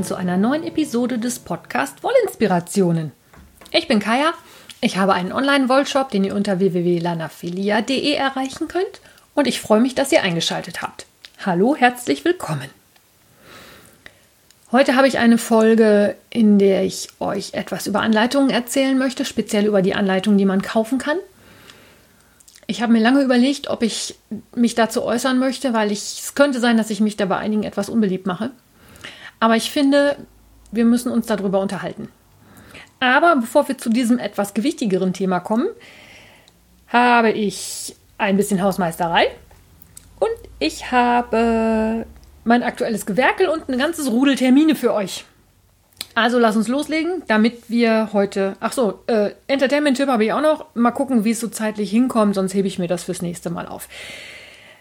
willkommen zu einer neuen Episode des Podcast Wollinspirationen. Ich bin Kaya, ich habe einen Online-Wollshop, den ihr unter www.lanafilia.de erreichen könnt und ich freue mich, dass ihr eingeschaltet habt. Hallo, herzlich willkommen. Heute habe ich eine Folge, in der ich euch etwas über Anleitungen erzählen möchte, speziell über die Anleitungen, die man kaufen kann. Ich habe mir lange überlegt, ob ich mich dazu äußern möchte, weil ich, es könnte sein, dass ich mich da bei einigen etwas unbeliebt mache. Aber ich finde, wir müssen uns darüber unterhalten. Aber bevor wir zu diesem etwas gewichtigeren Thema kommen, habe ich ein bisschen Hausmeisterei und ich habe mein aktuelles Gewerkel und ein ganzes Rudel Termine für euch. Also lass uns loslegen, damit wir heute. Ach so, äh, Entertainment-Tipp habe ich auch noch. Mal gucken, wie es so zeitlich hinkommt, sonst hebe ich mir das fürs nächste Mal auf.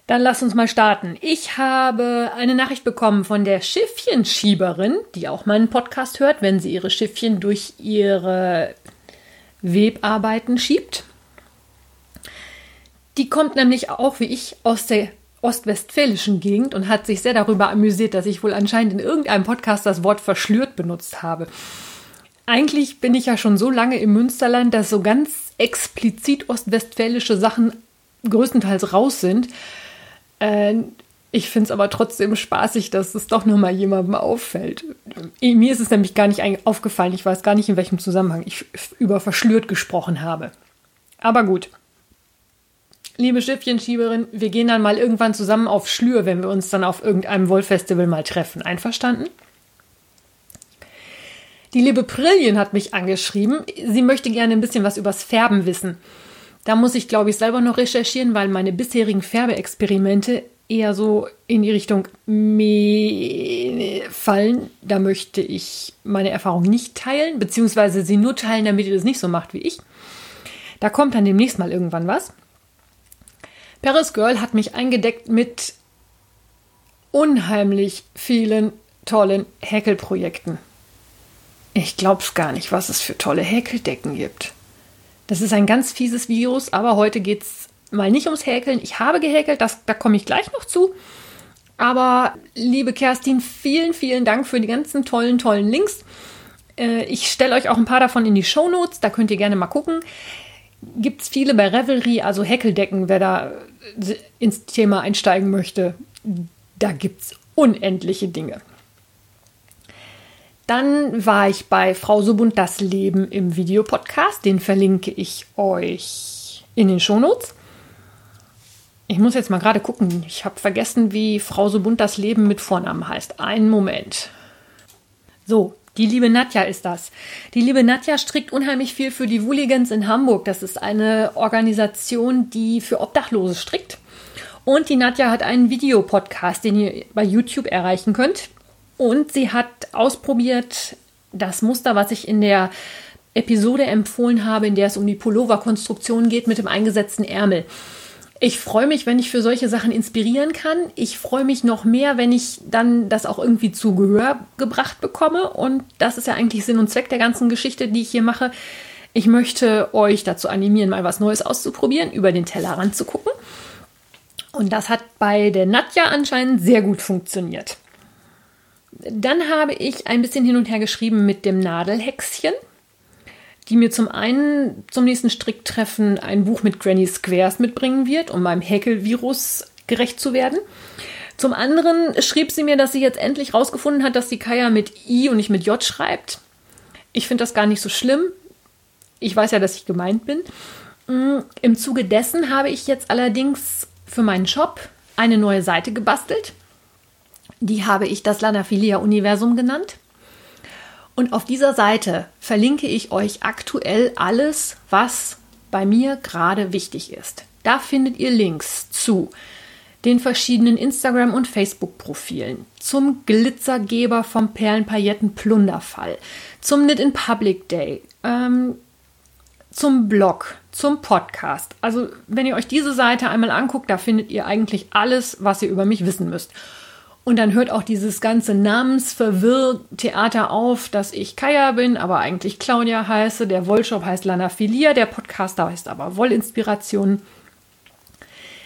Dann lass uns mal starten. Ich habe eine Nachricht bekommen von der Schiffchenschieberin, die auch meinen Podcast hört, wenn sie ihre Schiffchen durch ihre Webarbeiten schiebt. Die kommt nämlich auch wie ich aus der ostwestfälischen Gegend und hat sich sehr darüber amüsiert, dass ich wohl anscheinend in irgendeinem Podcast das Wort verschlürt benutzt habe. Eigentlich bin ich ja schon so lange im Münsterland, dass so ganz explizit ostwestfälische Sachen größtenteils raus sind. Äh, ich finde es aber trotzdem spaßig, dass es doch nochmal jemandem auffällt. Mir ist es nämlich gar nicht aufgefallen. Ich weiß gar nicht, in welchem Zusammenhang ich über verschlürt gesprochen habe. Aber gut liebe Schiffchenschieberin, wir gehen dann mal irgendwann zusammen auf Schlür, wenn wir uns dann auf irgendeinem Wollfestival mal treffen. Einverstanden? Die liebe Prillion hat mich angeschrieben. Sie möchte gerne ein bisschen was übers Färben wissen. Da muss ich, glaube ich, selber noch recherchieren, weil meine bisherigen Färbeexperimente eher so in die Richtung fallen. Da möchte ich meine Erfahrung nicht teilen, beziehungsweise sie nur teilen, damit ihr das nicht so macht wie ich. Da kommt dann demnächst mal irgendwann was. Paris Girl hat mich eingedeckt mit unheimlich vielen tollen Häkelprojekten. Ich glaub's gar nicht, was es für tolle Häkeldecken gibt. Das ist ein ganz fieses Virus, aber heute geht's mal nicht ums Häkeln. Ich habe gehäkelt, das, da komme ich gleich noch zu. Aber liebe Kerstin, vielen, vielen Dank für die ganzen tollen, tollen Links. Äh, ich stelle euch auch ein paar davon in die Show Notes, da könnt ihr gerne mal gucken gibt es viele bei Revelry, also Häkeldecken, wer da ins Thema einsteigen möchte. Da gibt es unendliche Dinge. Dann war ich bei Frau Subund das Leben im Videopodcast. Den verlinke ich euch in den Shownotes. Ich muss jetzt mal gerade gucken. Ich habe vergessen, wie Frau Subund das Leben mit Vornamen heißt. Einen Moment. So, die liebe Nadja ist das. Die liebe Nadja strickt unheimlich viel für die Wooligans in Hamburg. Das ist eine Organisation, die für Obdachlose strickt. Und die Nadja hat einen Videopodcast, den ihr bei YouTube erreichen könnt. Und sie hat ausprobiert das Muster, was ich in der Episode empfohlen habe, in der es um die Pullover-Konstruktion geht mit dem eingesetzten Ärmel. Ich freue mich, wenn ich für solche Sachen inspirieren kann. Ich freue mich noch mehr, wenn ich dann das auch irgendwie zu Gehör gebracht bekomme. Und das ist ja eigentlich Sinn und Zweck der ganzen Geschichte, die ich hier mache. Ich möchte euch dazu animieren, mal was Neues auszuprobieren, über den Tellerrand zu gucken. Und das hat bei der Nadja anscheinend sehr gut funktioniert. Dann habe ich ein bisschen hin und her geschrieben mit dem Nadelhexchen die mir zum einen zum nächsten Stricktreffen ein Buch mit Granny Squares mitbringen wird, um meinem Häkelvirus gerecht zu werden. Zum anderen schrieb sie mir, dass sie jetzt endlich rausgefunden hat, dass die Kaya mit I und nicht mit J schreibt. Ich finde das gar nicht so schlimm. Ich weiß ja, dass ich gemeint bin. Mm, Im Zuge dessen habe ich jetzt allerdings für meinen Shop eine neue Seite gebastelt. Die habe ich das Lanafilia Universum genannt. Und auf dieser Seite verlinke ich euch aktuell alles, was bei mir gerade wichtig ist. Da findet ihr Links zu den verschiedenen Instagram- und Facebook-Profilen, zum Glitzergeber vom Perlenpailletten-Plunderfall, zum Knit in Public Day, ähm, zum Blog, zum Podcast. Also, wenn ihr euch diese Seite einmal anguckt, da findet ihr eigentlich alles, was ihr über mich wissen müsst. Und dann hört auch dieses ganze Namensverwirr-Theater auf, dass ich Kaya bin, aber eigentlich Claudia heiße. Der Wollshop heißt Lana Filia, der Podcaster heißt aber Wollinspiration.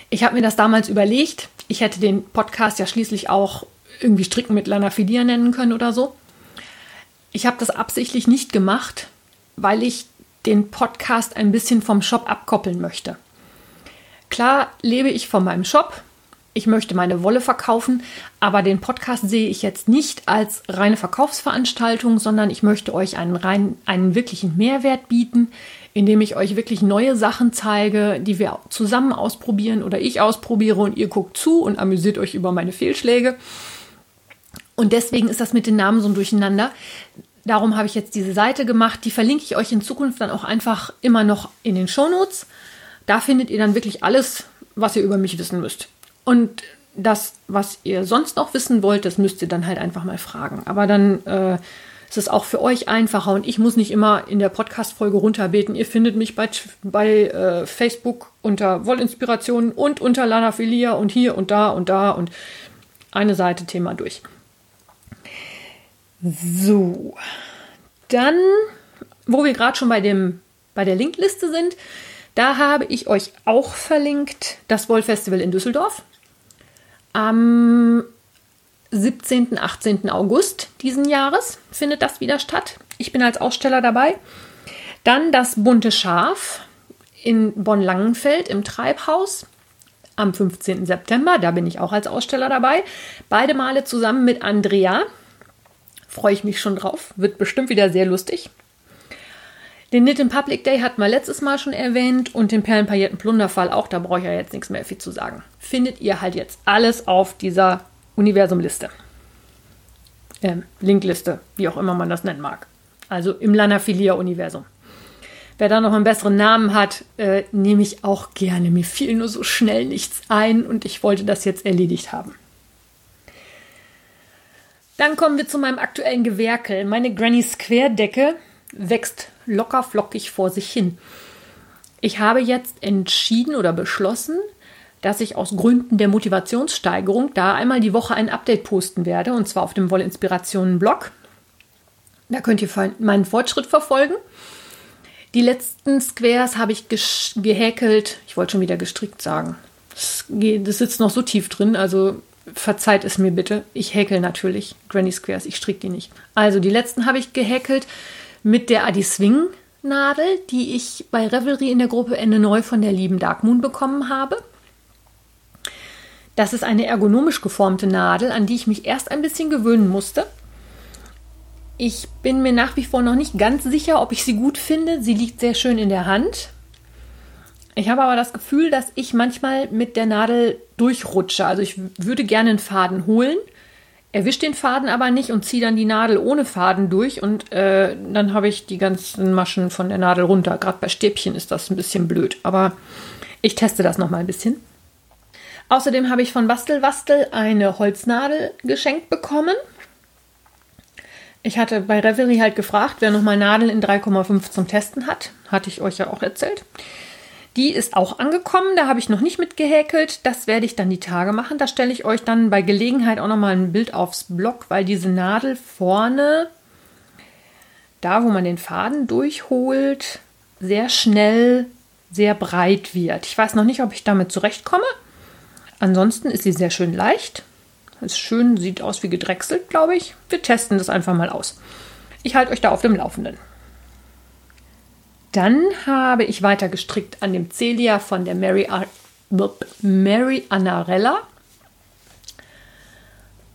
Ich habe mir das damals überlegt. Ich hätte den Podcast ja schließlich auch irgendwie Stricken mit Lanafilia nennen können oder so. Ich habe das absichtlich nicht gemacht, weil ich den Podcast ein bisschen vom Shop abkoppeln möchte. Klar lebe ich von meinem Shop, ich möchte meine Wolle verkaufen, aber den Podcast sehe ich jetzt nicht als reine Verkaufsveranstaltung, sondern ich möchte euch einen, rein, einen wirklichen Mehrwert bieten, indem ich euch wirklich neue Sachen zeige, die wir zusammen ausprobieren oder ich ausprobiere und ihr guckt zu und amüsiert euch über meine Fehlschläge. Und deswegen ist das mit den Namen so ein Durcheinander. Darum habe ich jetzt diese Seite gemacht. Die verlinke ich euch in Zukunft dann auch einfach immer noch in den Shownotes. Da findet ihr dann wirklich alles, was ihr über mich wissen müsst. Und das, was ihr sonst noch wissen wollt, das müsst ihr dann halt einfach mal fragen. Aber dann äh, ist es auch für euch einfacher und ich muss nicht immer in der Podcast-Folge runterbeten. Ihr findet mich bei, bei äh, Facebook unter Wollinspirationen und unter Lanaphilia und hier und da und da und eine Seite Thema durch. So, dann, wo wir gerade schon bei, dem, bei der Linkliste sind, da habe ich euch auch verlinkt das Wollfestival in Düsseldorf. Am 17. 18. August diesen Jahres findet das wieder statt. Ich bin als Aussteller dabei. Dann das bunte Schaf in Bonn-Langenfeld im Treibhaus am 15. September. Da bin ich auch als Aussteller dabei. Beide Male zusammen mit Andrea. Freue ich mich schon drauf. Wird bestimmt wieder sehr lustig. Den Knit in Public Day hatten wir letztes Mal schon erwähnt und den Perlenpailletten Plunderfall auch, da brauche ich ja jetzt nichts mehr viel zu sagen. Findet ihr halt jetzt alles auf dieser Universumliste. Ähm, Linkliste, wie auch immer man das nennen mag. Also im Lanafilia-Universum. Wer da noch einen besseren Namen hat, äh, nehme ich auch gerne. Mir fiel nur so schnell nichts ein und ich wollte das jetzt erledigt haben. Dann kommen wir zu meinem aktuellen Gewerkel. Meine Granny Square Decke wächst locker flockig vor sich hin. Ich habe jetzt entschieden oder beschlossen, dass ich aus Gründen der Motivationssteigerung da einmal die Woche ein Update posten werde, und zwar auf dem Wollinspirationen-Blog. Da könnt ihr meinen Fortschritt verfolgen. Die letzten Squares habe ich gehäkelt. Ich wollte schon wieder gestrickt sagen. Das, das sitzt noch so tief drin, also verzeiht es mir bitte. Ich häkel natürlich Granny Squares, ich stricke die nicht. Also die letzten habe ich gehäkelt mit der Adi Swing Nadel, die ich bei Revelry in der Gruppe Ende Neu von der lieben Dark Moon bekommen habe. Das ist eine ergonomisch geformte Nadel, an die ich mich erst ein bisschen gewöhnen musste. Ich bin mir nach wie vor noch nicht ganz sicher, ob ich sie gut finde. Sie liegt sehr schön in der Hand. Ich habe aber das Gefühl, dass ich manchmal mit der Nadel durchrutsche. Also ich würde gerne einen Faden holen, erwische den Faden aber nicht und ziehe dann die Nadel ohne Faden durch und äh, dann habe ich die ganzen Maschen von der Nadel runter. Gerade bei Stäbchen ist das ein bisschen blöd, aber ich teste das noch mal ein bisschen. Außerdem habe ich von Bastelwastel eine Holznadel geschenkt bekommen. Ich hatte bei Reverie halt gefragt, wer noch mal Nadeln in 3,5 zum Testen hat. Hatte ich euch ja auch erzählt. Die ist auch angekommen, da habe ich noch nicht mit gehäkelt. Das werde ich dann die Tage machen. Da stelle ich euch dann bei Gelegenheit auch noch mal ein Bild aufs Blog, weil diese Nadel vorne, da wo man den Faden durchholt, sehr schnell sehr breit wird. Ich weiß noch nicht, ob ich damit zurechtkomme. Ansonsten ist sie sehr schön leicht. Ist schön, sieht aus wie gedrechselt, glaube ich. Wir testen das einfach mal aus. Ich halte euch da auf dem Laufenden. Dann habe ich weiter gestrickt an dem Celia von der Mary, Ar Mary Annarella.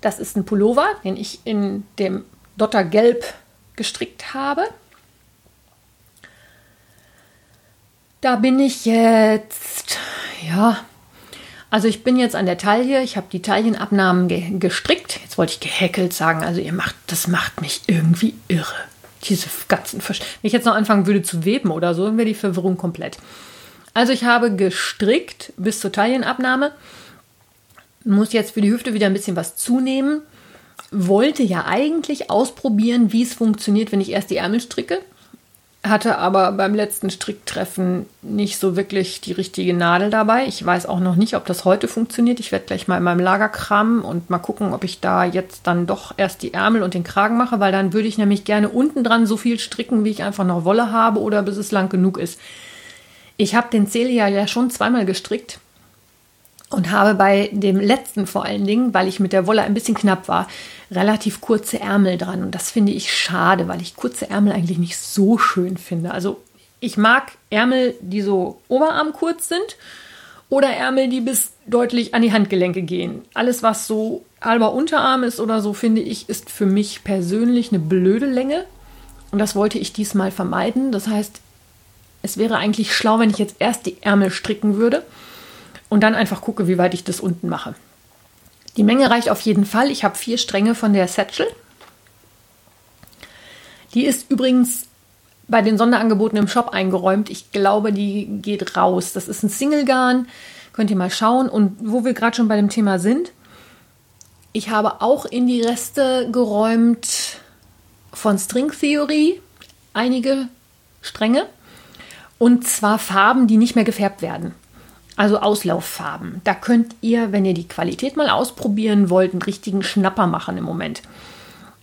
Das ist ein Pullover, den ich in dem Dottergelb gestrickt habe. Da bin ich jetzt, ja, also ich bin jetzt an der Taille, ich habe die Taillenabnahmen ge gestrickt. Jetzt wollte ich gehäkelt sagen, also ihr macht, das macht mich irgendwie irre. Diese ganzen Versch Wenn ich jetzt noch anfangen würde zu weben oder so, wäre die Verwirrung komplett. Also ich habe gestrickt bis zur Taillenabnahme. Muss jetzt für die Hüfte wieder ein bisschen was zunehmen. Wollte ja eigentlich ausprobieren, wie es funktioniert, wenn ich erst die Ärmel stricke hatte aber beim letzten Stricktreffen nicht so wirklich die richtige Nadel dabei. Ich weiß auch noch nicht, ob das heute funktioniert. Ich werde gleich mal in meinem Lager kramen und mal gucken, ob ich da jetzt dann doch erst die Ärmel und den Kragen mache, weil dann würde ich nämlich gerne unten dran so viel stricken, wie ich einfach noch Wolle habe oder bis es lang genug ist. Ich habe den Celia ja schon zweimal gestrickt und habe bei dem letzten vor allen Dingen, weil ich mit der Wolle ein bisschen knapp war, relativ kurze Ärmel dran. Und das finde ich schade, weil ich kurze Ärmel eigentlich nicht so schön finde. Also ich mag Ärmel, die so oberarmkurz sind oder Ärmel, die bis deutlich an die Handgelenke gehen. Alles, was so halber Unterarm ist oder so, finde ich, ist für mich persönlich eine blöde Länge. Und das wollte ich diesmal vermeiden. Das heißt, es wäre eigentlich schlau, wenn ich jetzt erst die Ärmel stricken würde und dann einfach gucke, wie weit ich das unten mache. Die Menge reicht auf jeden Fall. Ich habe vier Stränge von der Satchel. Die ist übrigens bei den Sonderangeboten im Shop eingeräumt. Ich glaube, die geht raus. Das ist ein Single-Garn. Könnt ihr mal schauen. Und wo wir gerade schon bei dem Thema sind, ich habe auch in die Reste geräumt von String Theory einige Stränge. Und zwar Farben, die nicht mehr gefärbt werden. Also Auslauffarben. Da könnt ihr, wenn ihr die Qualität mal ausprobieren wollt, einen richtigen Schnapper machen im Moment.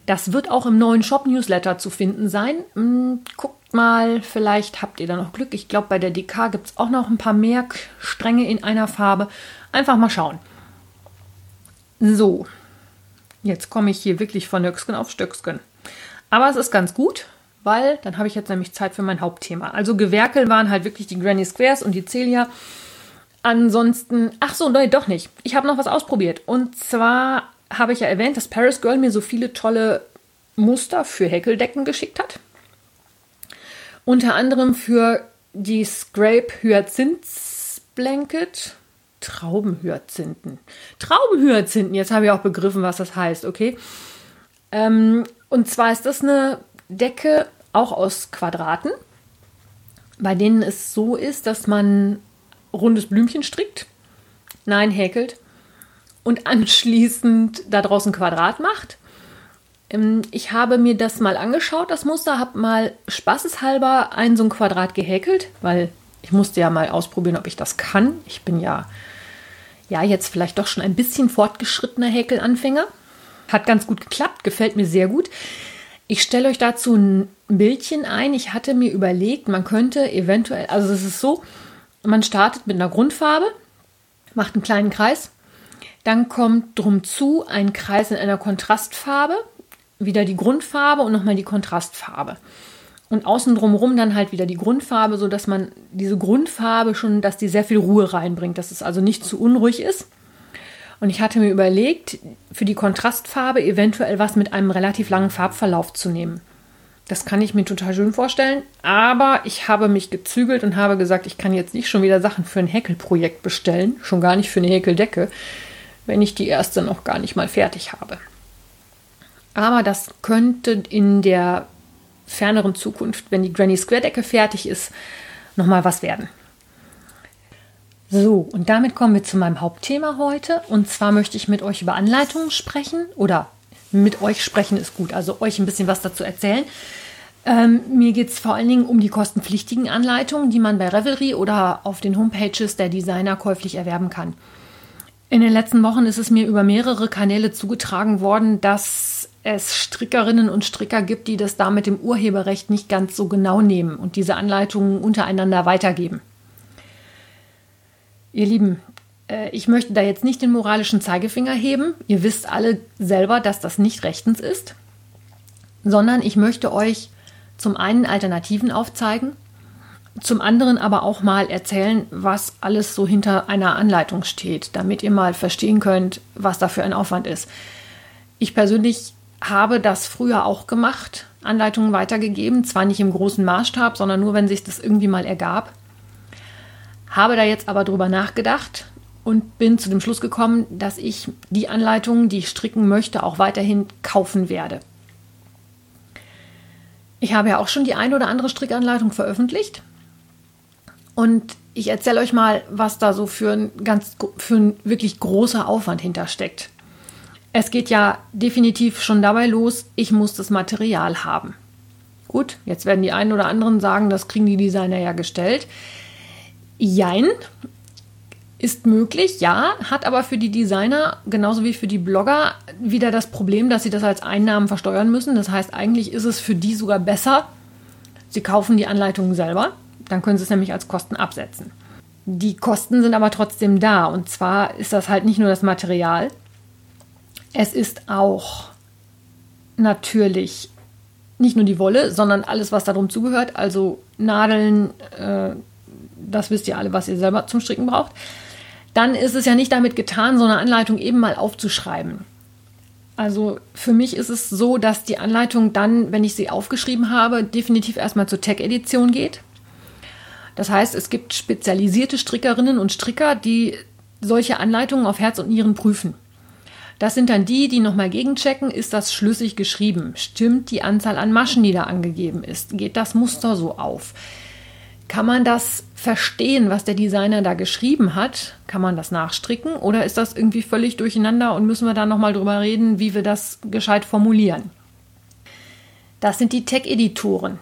Das wird auch im neuen Shop-Newsletter zu finden sein. Hm, guckt mal, vielleicht habt ihr da noch Glück. Ich glaube, bei der DK gibt es auch noch ein paar mehr Stränge in einer Farbe. Einfach mal schauen. So, jetzt komme ich hier wirklich von Höcksken auf Stöcksken. Aber es ist ganz gut, weil dann habe ich jetzt nämlich Zeit für mein Hauptthema. Also Gewerkel waren halt wirklich die Granny Squares und die Celia. Ansonsten, ach so, nein, doch nicht. Ich habe noch was ausprobiert. Und zwar habe ich ja erwähnt, dass Paris Girl mir so viele tolle Muster für Häkeldecken geschickt hat. Unter anderem für die Scrape Hyacinth Blanket. Traubenhyazinthen. Traubenhyazinthen, jetzt habe ich auch begriffen, was das heißt, okay? Ähm, und zwar ist das eine Decke auch aus Quadraten, bei denen es so ist, dass man rundes Blümchen strickt, nein, häkelt und anschließend da draußen Quadrat macht. Ähm, ich habe mir das mal angeschaut, das Muster, habe mal spaßeshalber ein so ein Quadrat gehäkelt, weil ich musste ja mal ausprobieren, ob ich das kann. Ich bin ja, ja jetzt vielleicht doch schon ein bisschen fortgeschrittener Häkelanfänger. Hat ganz gut geklappt, gefällt mir sehr gut. Ich stelle euch dazu ein Bildchen ein. Ich hatte mir überlegt, man könnte eventuell, also es ist so, man startet mit einer Grundfarbe, macht einen kleinen Kreis, dann kommt drum zu ein Kreis in einer Kontrastfarbe, wieder die Grundfarbe und nochmal die Kontrastfarbe. Und außen drumherum dann halt wieder die Grundfarbe, sodass man diese Grundfarbe schon, dass die sehr viel Ruhe reinbringt, dass es also nicht zu unruhig ist. Und ich hatte mir überlegt, für die Kontrastfarbe eventuell was mit einem relativ langen Farbverlauf zu nehmen. Das kann ich mir total schön vorstellen, aber ich habe mich gezügelt und habe gesagt, ich kann jetzt nicht schon wieder Sachen für ein Häkelprojekt bestellen, schon gar nicht für eine Häkeldecke, wenn ich die erste noch gar nicht mal fertig habe. Aber das könnte in der ferneren Zukunft, wenn die Granny Square Decke fertig ist, nochmal was werden. So, und damit kommen wir zu meinem Hauptthema heute. Und zwar möchte ich mit euch über Anleitungen sprechen. Oder mit euch sprechen ist gut, also euch ein bisschen was dazu erzählen. Ähm, mir geht es vor allen Dingen um die kostenpflichtigen Anleitungen, die man bei Revelry oder auf den Homepages der Designer käuflich erwerben kann. In den letzten Wochen ist es mir über mehrere Kanäle zugetragen worden, dass es Strickerinnen und Stricker gibt, die das da mit dem Urheberrecht nicht ganz so genau nehmen und diese Anleitungen untereinander weitergeben. Ihr Lieben, ich möchte da jetzt nicht den moralischen Zeigefinger heben. Ihr wisst alle selber, dass das nicht rechtens ist, sondern ich möchte euch zum einen Alternativen aufzeigen, zum anderen aber auch mal erzählen, was alles so hinter einer Anleitung steht, damit ihr mal verstehen könnt, was da für ein Aufwand ist. Ich persönlich habe das früher auch gemacht, Anleitungen weitergegeben, zwar nicht im großen Maßstab, sondern nur, wenn sich das irgendwie mal ergab. Habe da jetzt aber drüber nachgedacht und bin zu dem Schluss gekommen, dass ich die Anleitungen, die ich stricken möchte, auch weiterhin kaufen werde. Ich habe ja auch schon die eine oder andere Strickanleitung veröffentlicht. Und ich erzähle euch mal, was da so für ein ganz für ein wirklich großer Aufwand hintersteckt. Es geht ja definitiv schon dabei los, ich muss das Material haben. Gut, jetzt werden die einen oder anderen sagen, das kriegen die Designer ja gestellt. Jein, ist möglich, ja, hat aber für die Designer genauso wie für die Blogger wieder das Problem, dass sie das als Einnahmen versteuern müssen. Das heißt, eigentlich ist es für die sogar besser, sie kaufen die Anleitungen selber, dann können sie es nämlich als Kosten absetzen. Die Kosten sind aber trotzdem da. Und zwar ist das halt nicht nur das Material, es ist auch natürlich nicht nur die Wolle, sondern alles, was darum zugehört, also Nadeln, äh, das wisst ihr alle, was ihr selber zum Stricken braucht. Dann ist es ja nicht damit getan, so eine Anleitung eben mal aufzuschreiben. Also für mich ist es so, dass die Anleitung dann, wenn ich sie aufgeschrieben habe, definitiv erstmal zur Tech-Edition geht. Das heißt, es gibt spezialisierte Strickerinnen und Stricker, die solche Anleitungen auf Herz und Nieren prüfen. Das sind dann die, die nochmal gegenchecken, ist das schlüssig geschrieben? Stimmt die Anzahl an Maschen, die da angegeben ist? Geht das Muster so auf? Kann man das verstehen, was der Designer da geschrieben hat? Kann man das nachstricken oder ist das irgendwie völlig durcheinander und müssen wir da nochmal drüber reden, wie wir das gescheit formulieren? Das sind die Tech-Editoren.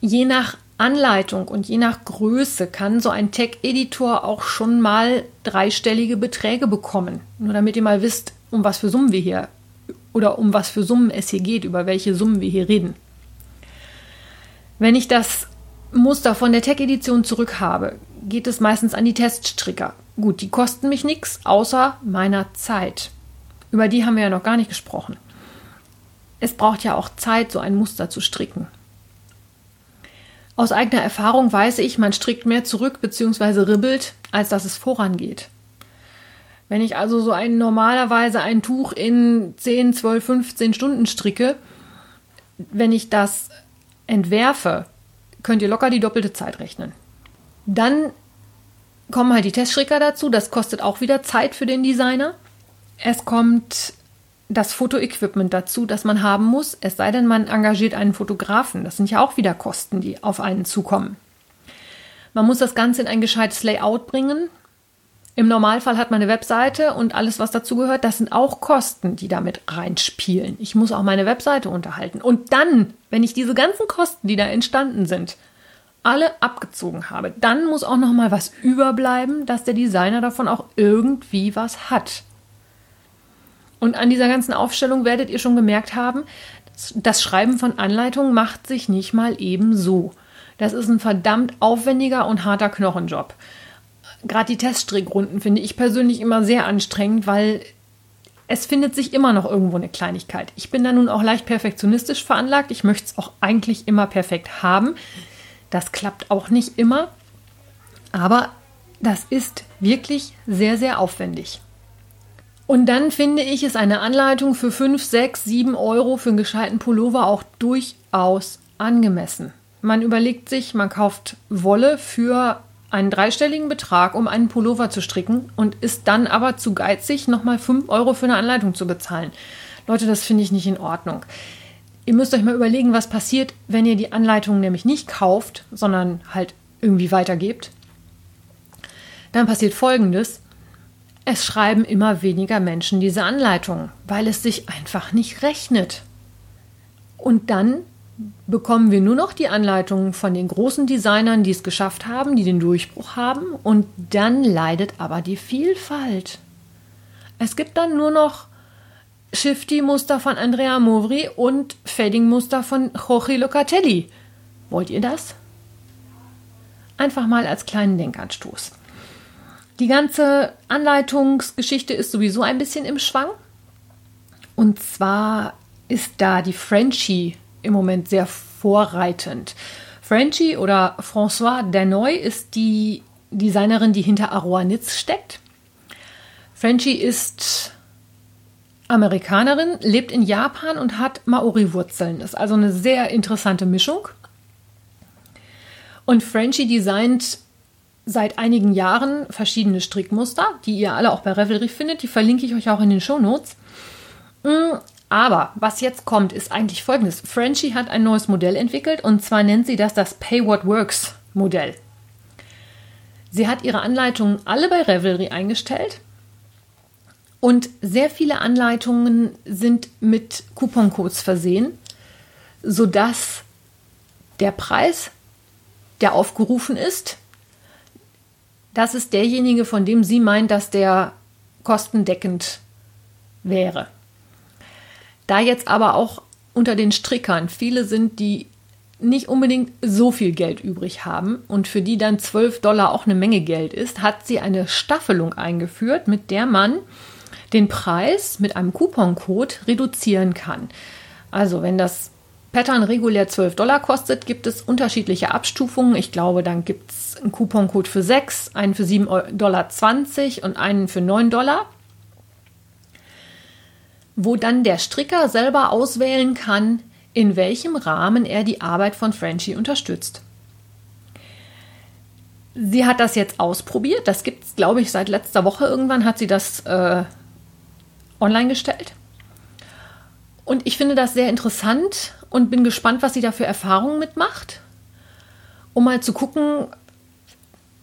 Je nach Anleitung und je nach Größe kann so ein Tech-Editor auch schon mal dreistellige Beträge bekommen. Nur damit ihr mal wisst, um was für Summen wir hier oder um was für Summen es hier geht, über welche Summen wir hier reden. Wenn ich das Muster von der Tech-Edition zurück habe, geht es meistens an die Teststricker. Gut, die kosten mich nichts, außer meiner Zeit. Über die haben wir ja noch gar nicht gesprochen. Es braucht ja auch Zeit, so ein Muster zu stricken. Aus eigener Erfahrung weiß ich, man strickt mehr zurück bzw. ribbelt, als dass es vorangeht. Wenn ich also so ein normalerweise ein Tuch in 10, 12, 15 Stunden stricke, wenn ich das entwerfe, könnt ihr locker die doppelte Zeit rechnen. Dann kommen halt die Teststricker dazu, das kostet auch wieder Zeit für den Designer. Es kommt das Fotoequipment dazu, das man haben muss, es sei denn, man engagiert einen Fotografen. Das sind ja auch wieder Kosten, die auf einen zukommen. Man muss das Ganze in ein gescheites Layout bringen. Im Normalfall hat man eine Webseite und alles, was dazugehört, das sind auch Kosten, die damit reinspielen. Ich muss auch meine Webseite unterhalten. Und dann, wenn ich diese ganzen Kosten, die da entstanden sind, alle abgezogen habe, dann muss auch noch mal was überbleiben, dass der Designer davon auch irgendwie was hat. Und an dieser ganzen Aufstellung werdet ihr schon gemerkt haben, das Schreiben von Anleitungen macht sich nicht mal eben so. Das ist ein verdammt aufwendiger und harter Knochenjob gerade die Teststrickrunden finde ich persönlich immer sehr anstrengend, weil es findet sich immer noch irgendwo eine Kleinigkeit. Ich bin da nun auch leicht perfektionistisch veranlagt. Ich möchte es auch eigentlich immer perfekt haben. Das klappt auch nicht immer. Aber das ist wirklich sehr, sehr aufwendig. Und dann finde ich, ist eine Anleitung für 5, 6, 7 Euro für einen gescheiten Pullover auch durchaus angemessen. Man überlegt sich, man kauft Wolle für einen dreistelligen Betrag, um einen Pullover zu stricken und ist dann aber zu geizig, nochmal 5 Euro für eine Anleitung zu bezahlen. Leute, das finde ich nicht in Ordnung. Ihr müsst euch mal überlegen, was passiert, wenn ihr die Anleitung nämlich nicht kauft, sondern halt irgendwie weitergebt. Dann passiert Folgendes. Es schreiben immer weniger Menschen diese Anleitungen, weil es sich einfach nicht rechnet. Und dann bekommen wir nur noch die Anleitungen von den großen Designern, die es geschafft haben, die den Durchbruch haben. Und dann leidet aber die Vielfalt. Es gibt dann nur noch Shifty-Muster von Andrea Movri und Fading-Muster von Jorge Locatelli. Wollt ihr das? Einfach mal als kleinen Denkanstoß. Die ganze Anleitungsgeschichte ist sowieso ein bisschen im Schwang. Und zwar ist da die Frenchie im Moment sehr vorreitend. Frenchie oder François Danoy ist die Designerin, die hinter Aroanitz steckt. Frenchie ist Amerikanerin, lebt in Japan und hat Maori-Wurzeln. Ist also eine sehr interessante Mischung. Und Frenchie designt seit einigen Jahren verschiedene Strickmuster, die ihr alle auch bei Revelry findet. Die verlinke ich euch auch in den Show Notes. Aber was jetzt kommt, ist eigentlich folgendes. Frenchie hat ein neues Modell entwickelt und zwar nennt sie das das Pay What Works Modell. Sie hat ihre Anleitungen alle bei Revelry eingestellt und sehr viele Anleitungen sind mit Couponcodes versehen, sodass der Preis, der aufgerufen ist, das ist derjenige, von dem sie meint, dass der kostendeckend wäre. Da jetzt aber auch unter den Strickern viele sind, die nicht unbedingt so viel Geld übrig haben und für die dann 12 Dollar auch eine Menge Geld ist, hat sie eine Staffelung eingeführt, mit der man den Preis mit einem Couponcode reduzieren kann. Also wenn das Pattern regulär 12 Dollar kostet, gibt es unterschiedliche Abstufungen. Ich glaube, dann gibt es einen Couponcode für 6, einen für 7,20 Dollar und einen für 9 Dollar, wo dann der Stricker selber auswählen kann, in welchem Rahmen er die Arbeit von Frenchie unterstützt. Sie hat das jetzt ausprobiert. Das gibt es, glaube ich, seit letzter Woche irgendwann hat sie das äh, online gestellt. Und ich finde das sehr interessant und bin gespannt, was sie da für Erfahrungen mitmacht, um mal zu gucken,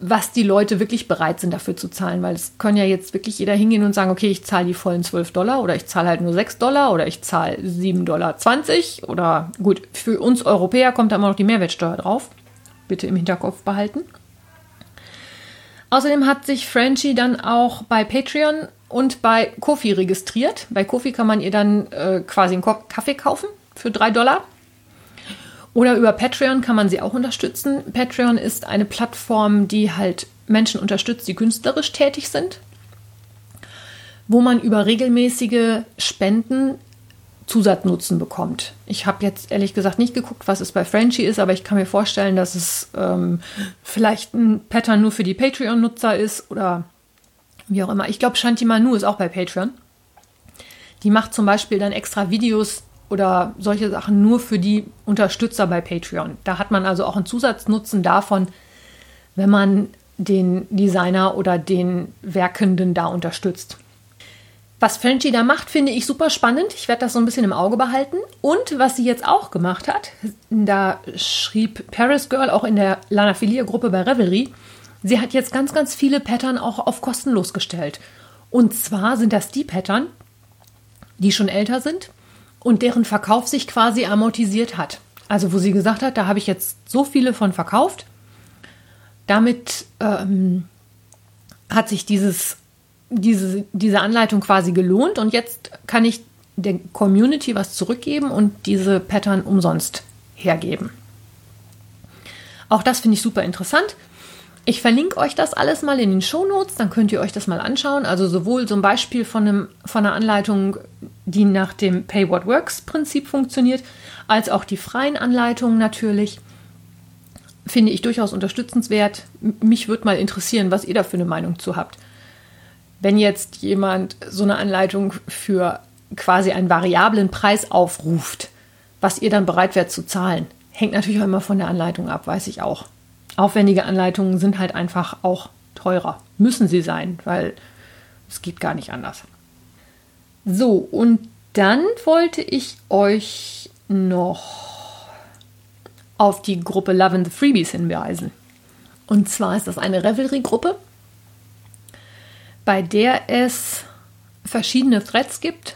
was die Leute wirklich bereit sind dafür zu zahlen, weil es kann ja jetzt wirklich jeder hingehen und sagen, okay, ich zahle die vollen 12 Dollar oder ich zahle halt nur 6 Dollar oder ich zahle 7,20 Dollar oder gut, für uns Europäer kommt da immer noch die Mehrwertsteuer drauf. Bitte im Hinterkopf behalten. Außerdem hat sich Frenchie dann auch bei Patreon und bei Kofi registriert. Bei Kofi kann man ihr dann äh, quasi einen Kaffee kaufen für 3 Dollar. Oder über Patreon kann man sie auch unterstützen. Patreon ist eine Plattform, die halt Menschen unterstützt, die künstlerisch tätig sind, wo man über regelmäßige Spenden Zusatznutzen bekommt. Ich habe jetzt ehrlich gesagt nicht geguckt, was es bei Frenchie ist, aber ich kann mir vorstellen, dass es ähm, vielleicht ein Pattern nur für die Patreon-Nutzer ist oder wie auch immer. Ich glaube, Shanti Manu ist auch bei Patreon. Die macht zum Beispiel dann extra Videos oder solche Sachen nur für die Unterstützer bei Patreon. Da hat man also auch einen Zusatznutzen davon, wenn man den Designer oder den Werkenden da unterstützt. Was Frenchie da macht, finde ich super spannend. Ich werde das so ein bisschen im Auge behalten. Und was sie jetzt auch gemacht hat, da schrieb Paris Girl auch in der Lana Filia Gruppe bei Revelry, sie hat jetzt ganz, ganz viele Pattern auch auf kostenlos gestellt. Und zwar sind das die Pattern, die schon älter sind und deren Verkauf sich quasi amortisiert hat. Also wo sie gesagt hat, da habe ich jetzt so viele von verkauft. Damit ähm, hat sich dieses, diese, diese Anleitung quasi gelohnt und jetzt kann ich der Community was zurückgeben und diese Pattern umsonst hergeben. Auch das finde ich super interessant. Ich verlinke euch das alles mal in den Show Notes, dann könnt ihr euch das mal anschauen. Also sowohl so ein Beispiel von, einem, von einer Anleitung, die nach dem Pay What Works Prinzip funktioniert, als auch die freien Anleitungen natürlich. Finde ich durchaus unterstützenswert. Mich würde mal interessieren, was ihr da für eine Meinung zu habt. Wenn jetzt jemand so eine Anleitung für quasi einen variablen Preis aufruft, was ihr dann bereit wärt zu zahlen, hängt natürlich auch immer von der Anleitung ab, weiß ich auch aufwendige Anleitungen sind halt einfach auch teurer. Müssen sie sein, weil es geht gar nicht anders. So, und dann wollte ich euch noch auf die Gruppe Love and the Freebies hinweisen. Und zwar ist das eine Revelry-Gruppe, bei der es verschiedene Threads gibt,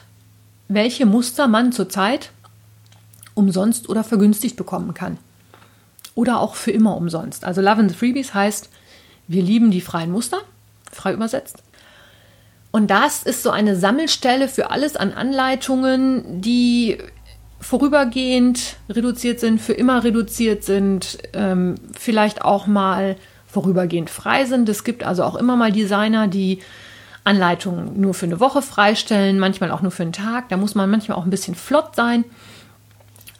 welche Muster man zurzeit umsonst oder vergünstigt bekommen kann oder auch für immer umsonst. Also Love in the Freebies heißt, wir lieben die freien Muster, frei übersetzt. Und das ist so eine Sammelstelle für alles an Anleitungen, die vorübergehend reduziert sind, für immer reduziert sind, ähm, vielleicht auch mal vorübergehend frei sind. Es gibt also auch immer mal Designer, die Anleitungen nur für eine Woche freistellen, manchmal auch nur für einen Tag. Da muss man manchmal auch ein bisschen flott sein.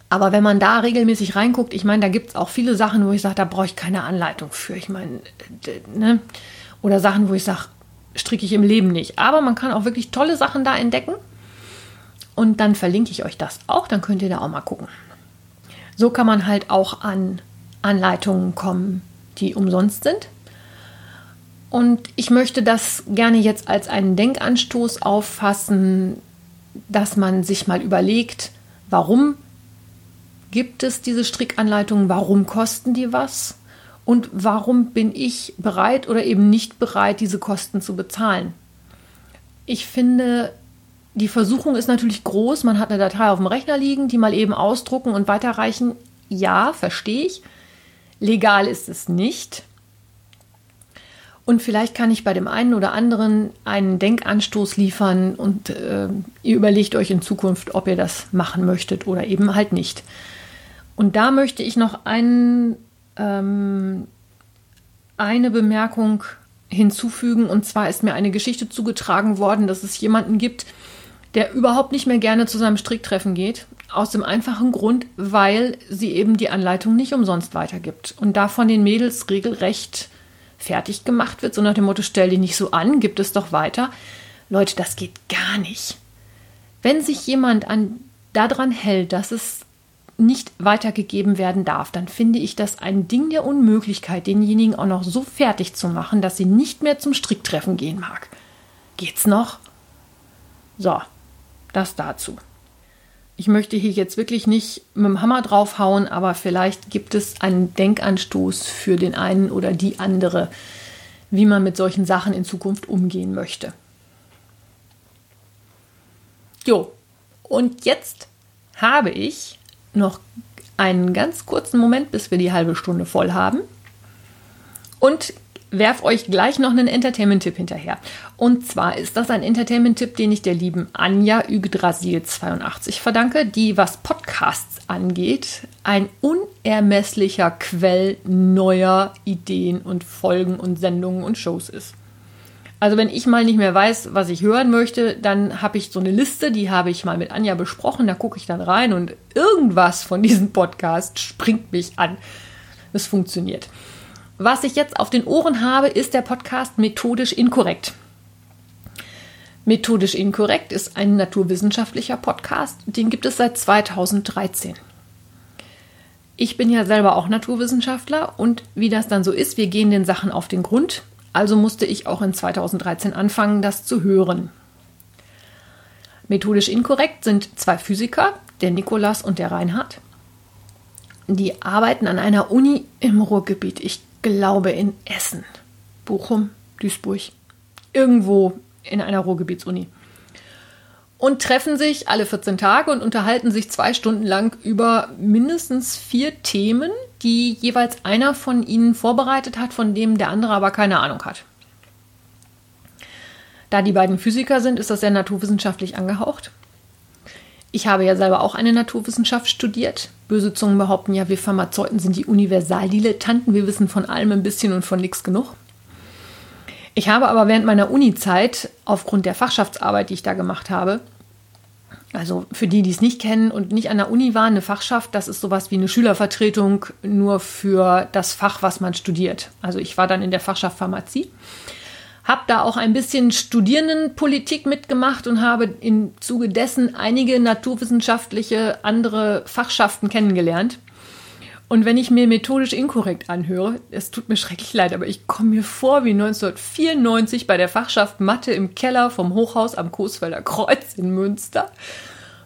Aber wenn man da regelmäßig reinguckt, ich meine, da gibt es auch viele Sachen, wo ich sage, da brauche ich keine Anleitung für. Ich meine, ne? Oder Sachen, wo ich sage, stricke ich im Leben nicht. Aber man kann auch wirklich tolle Sachen da entdecken. Und dann verlinke ich euch das auch, dann könnt ihr da auch mal gucken. So kann man halt auch an Anleitungen kommen, die umsonst sind. Und ich möchte das gerne jetzt als einen Denkanstoß auffassen, dass man sich mal überlegt, warum gibt es diese Strickanleitungen? Warum kosten die was? Und warum bin ich bereit oder eben nicht bereit, diese Kosten zu bezahlen? Ich finde, die Versuchung ist natürlich groß. Man hat eine Datei auf dem Rechner liegen, die mal eben ausdrucken und weiterreichen. Ja, verstehe ich. Legal ist es nicht. Und vielleicht kann ich bei dem einen oder anderen einen Denkanstoß liefern und äh, ihr überlegt euch in Zukunft, ob ihr das machen möchtet oder eben halt nicht. Und da möchte ich noch ein, ähm, eine Bemerkung hinzufügen. Und zwar ist mir eine Geschichte zugetragen worden, dass es jemanden gibt, der überhaupt nicht mehr gerne zu seinem Stricktreffen geht. Aus dem einfachen Grund, weil sie eben die Anleitung nicht umsonst weitergibt. Und da von den Mädels regelrecht fertig gemacht wird, so nach dem Motto, stell dich nicht so an, gib es doch weiter. Leute, das geht gar nicht. Wenn sich jemand an daran hält, dass es nicht weitergegeben werden darf, dann finde ich das ein Ding der Unmöglichkeit, denjenigen auch noch so fertig zu machen, dass sie nicht mehr zum Stricktreffen gehen mag. Geht's noch? So, das dazu. Ich möchte hier jetzt wirklich nicht mit dem Hammer draufhauen, aber vielleicht gibt es einen Denkanstoß für den einen oder die andere, wie man mit solchen Sachen in Zukunft umgehen möchte. Jo, und jetzt habe ich noch einen ganz kurzen Moment, bis wir die halbe Stunde voll haben. Und werf euch gleich noch einen Entertainment-Tipp hinterher. Und zwar ist das ein Entertainment-Tipp, den ich der lieben Anja Yggdrasil82 verdanke, die, was Podcasts angeht, ein unermesslicher Quell neuer Ideen und Folgen und Sendungen und Shows ist. Also wenn ich mal nicht mehr weiß, was ich hören möchte, dann habe ich so eine Liste, die habe ich mal mit Anja besprochen, da gucke ich dann rein und irgendwas von diesem Podcast springt mich an. Es funktioniert. Was ich jetzt auf den Ohren habe, ist der Podcast Methodisch Inkorrekt. Methodisch Inkorrekt ist ein naturwissenschaftlicher Podcast, den gibt es seit 2013. Ich bin ja selber auch Naturwissenschaftler und wie das dann so ist, wir gehen den Sachen auf den Grund. Also musste ich auch in 2013 anfangen, das zu hören. Methodisch inkorrekt sind zwei Physiker, der Nikolas und der Reinhard. Die arbeiten an einer Uni im Ruhrgebiet. Ich glaube in Essen, Bochum, Duisburg. Irgendwo in einer Ruhrgebietsuni. Und treffen sich alle 14 Tage und unterhalten sich zwei Stunden lang über mindestens vier Themen, die jeweils einer von ihnen vorbereitet hat, von dem der andere aber keine Ahnung hat. Da die beiden Physiker sind, ist das sehr naturwissenschaftlich angehaucht. Ich habe ja selber auch eine Naturwissenschaft studiert. Böse Zungen behaupten ja, wir Pharmazeuten sind die Universaldilettanten. Wir wissen von allem ein bisschen und von nichts genug. Ich habe aber während meiner Uni-Zeit, aufgrund der Fachschaftsarbeit, die ich da gemacht habe, also für die, die es nicht kennen und nicht an der Uni waren, eine Fachschaft, das ist sowas wie eine Schülervertretung nur für das Fach, was man studiert. Also ich war dann in der Fachschaft Pharmazie, habe da auch ein bisschen Studierendenpolitik mitgemacht und habe im Zuge dessen einige naturwissenschaftliche andere Fachschaften kennengelernt. Und wenn ich mir methodisch inkorrekt anhöre, es tut mir schrecklich leid, aber ich komme mir vor wie 1994 bei der Fachschaft Mathe im Keller vom Hochhaus am Coesfelder Kreuz in Münster,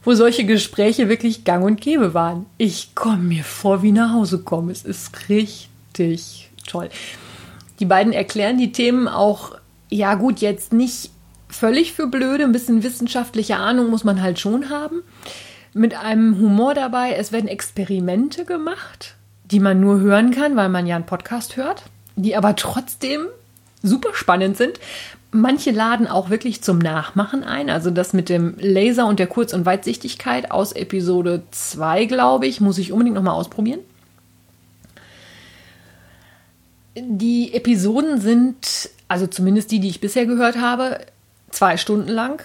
wo solche Gespräche wirklich gang und gäbe waren. Ich komme mir vor wie nach Hause kommen. Es ist richtig toll. Die beiden erklären die Themen auch, ja gut, jetzt nicht völlig für blöde, ein bisschen wissenschaftliche Ahnung muss man halt schon haben mit einem Humor dabei. Es werden Experimente gemacht, die man nur hören kann, weil man ja einen Podcast hört, die aber trotzdem super spannend sind. Manche laden auch wirklich zum Nachmachen ein. Also das mit dem Laser und der Kurz- und Weitsichtigkeit aus Episode 2, glaube ich, muss ich unbedingt nochmal ausprobieren. Die Episoden sind, also zumindest die, die ich bisher gehört habe, zwei Stunden lang.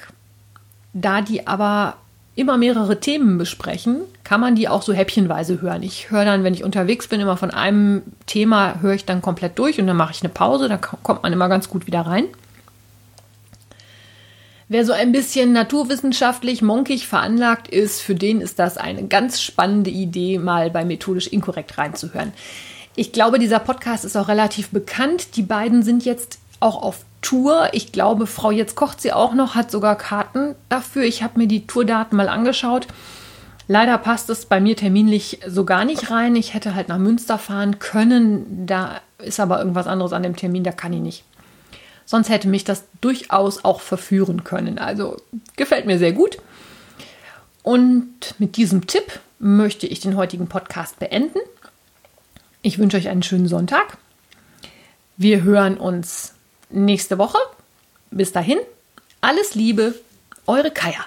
Da die aber immer mehrere Themen besprechen, kann man die auch so häppchenweise hören. Ich höre dann, wenn ich unterwegs bin, immer von einem Thema höre ich dann komplett durch und dann mache ich eine Pause, da kommt man immer ganz gut wieder rein. Wer so ein bisschen naturwissenschaftlich monkig veranlagt ist, für den ist das eine ganz spannende Idee, mal bei methodisch inkorrekt reinzuhören. Ich glaube, dieser Podcast ist auch relativ bekannt. Die beiden sind jetzt auch auf Tour. Ich glaube, Frau Jetzt kocht sie auch noch, hat sogar Karten dafür. Ich habe mir die Tourdaten mal angeschaut. Leider passt es bei mir terminlich so gar nicht rein. Ich hätte halt nach Münster fahren können. Da ist aber irgendwas anderes an dem Termin, da kann ich nicht. Sonst hätte mich das durchaus auch verführen können. Also gefällt mir sehr gut. Und mit diesem Tipp möchte ich den heutigen Podcast beenden. Ich wünsche euch einen schönen Sonntag. Wir hören uns nächste Woche. Bis dahin, alles Liebe, eure Kaya.